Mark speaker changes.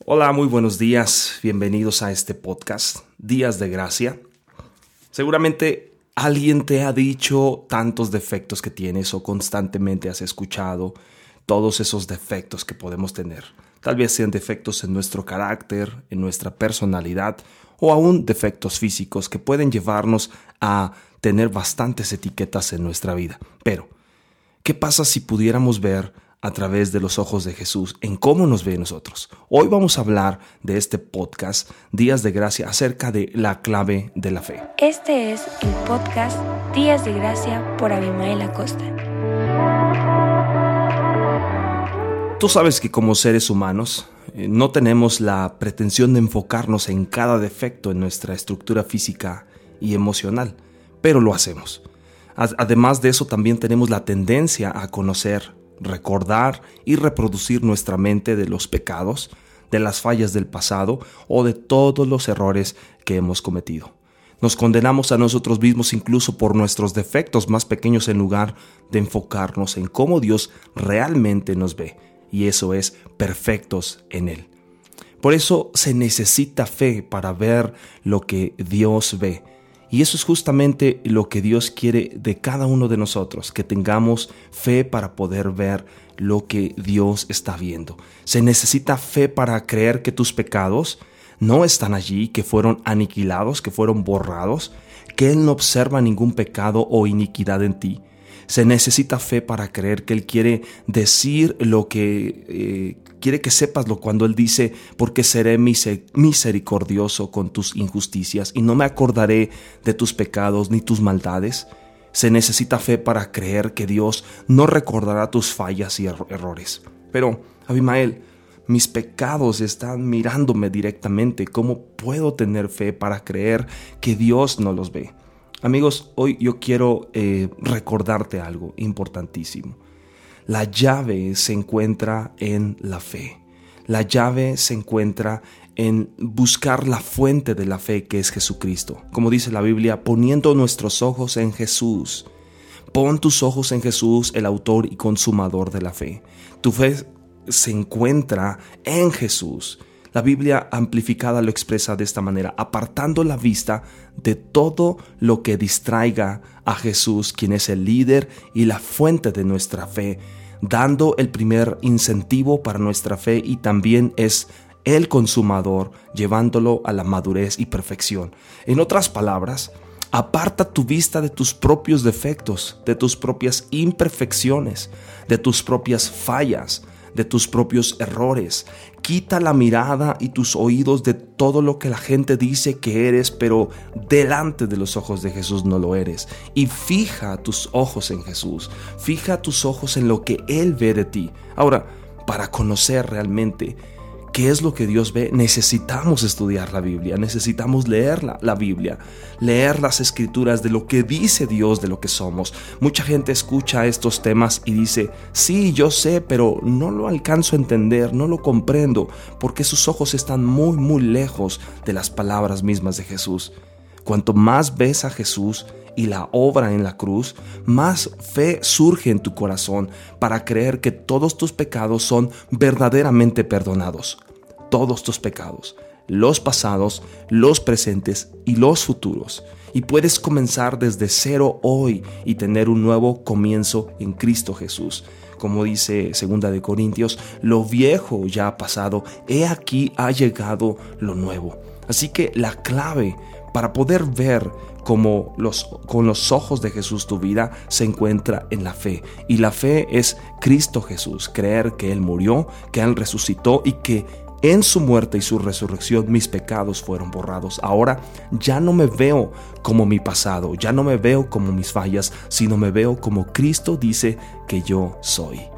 Speaker 1: Hola, muy buenos días. Bienvenidos a este podcast, Días de Gracia. Seguramente alguien te ha dicho tantos defectos que tienes o constantemente has escuchado todos esos defectos que podemos tener. Tal vez sean defectos en nuestro carácter, en nuestra personalidad o aún defectos físicos que pueden llevarnos a tener bastantes etiquetas en nuestra vida. Pero, ¿qué pasa si pudiéramos ver a través de los ojos de Jesús en cómo nos ve nosotros. Hoy vamos a hablar de este podcast Días de Gracia acerca de la clave de la fe.
Speaker 2: Este es el podcast Días de Gracia por Abimael Acosta.
Speaker 1: Tú sabes que como seres humanos eh, no tenemos la pretensión de enfocarnos en cada defecto en nuestra estructura física y emocional, pero lo hacemos. Además de eso también tenemos la tendencia a conocer recordar y reproducir nuestra mente de los pecados, de las fallas del pasado o de todos los errores que hemos cometido. Nos condenamos a nosotros mismos incluso por nuestros defectos más pequeños en lugar de enfocarnos en cómo Dios realmente nos ve, y eso es perfectos en Él. Por eso se necesita fe para ver lo que Dios ve y eso es justamente lo que Dios quiere de cada uno de nosotros, que tengamos fe para poder ver lo que Dios está viendo. Se necesita fe para creer que tus pecados no están allí, que fueron aniquilados, que fueron borrados, que Él no observa ningún pecado o iniquidad en ti. Se necesita fe para creer que Él quiere decir lo que eh, quiere que sepaslo cuando Él dice, porque seré misericordioso con tus injusticias y no me acordaré de tus pecados ni tus maldades. Se necesita fe para creer que Dios no recordará tus fallas y errores. Pero, Abimael, mis pecados están mirándome directamente. ¿Cómo puedo tener fe para creer que Dios no los ve? Amigos, hoy yo quiero eh, recordarte algo importantísimo. La llave se encuentra en la fe. La llave se encuentra en buscar la fuente de la fe que es Jesucristo. Como dice la Biblia, poniendo nuestros ojos en Jesús. Pon tus ojos en Jesús, el autor y consumador de la fe. Tu fe se encuentra en Jesús. La Biblia amplificada lo expresa de esta manera, apartando la vista de todo lo que distraiga a Jesús, quien es el líder y la fuente de nuestra fe, dando el primer incentivo para nuestra fe y también es el consumador, llevándolo a la madurez y perfección. En otras palabras, Aparta tu vista de tus propios defectos, de tus propias imperfecciones, de tus propias fallas, de tus propios errores. Quita la mirada y tus oídos de todo lo que la gente dice que eres, pero delante de los ojos de Jesús no lo eres. Y fija tus ojos en Jesús. Fija tus ojos en lo que Él ve de ti. Ahora, para conocer realmente qué es lo que Dios ve, necesitamos estudiar la Biblia, necesitamos leer la, Biblia, leer las escrituras de lo que dice Dios de lo que somos. Mucha gente escucha estos temas y dice, sí, yo sé, pero no lo alcanzo a entender, no lo comprendo, porque sus ojos están muy, muy lejos de las palabras mismas de Jesús. Cuanto más ves a Jesús, y la obra en la cruz, más fe surge en tu corazón para creer que todos tus pecados son verdaderamente perdonados. Todos tus pecados, los pasados, los presentes y los futuros. Y puedes comenzar desde cero hoy y tener un nuevo comienzo en Cristo Jesús. Como dice 2 de Corintios, lo viejo ya ha pasado, he aquí ha llegado lo nuevo. Así que la clave para poder ver como los, con los ojos de Jesús tu vida se encuentra en la fe. Y la fe es Cristo Jesús, creer que Él murió, que Él resucitó y que en su muerte y su resurrección mis pecados fueron borrados. Ahora ya no me veo como mi pasado, ya no me veo como mis fallas, sino me veo como Cristo dice que yo soy.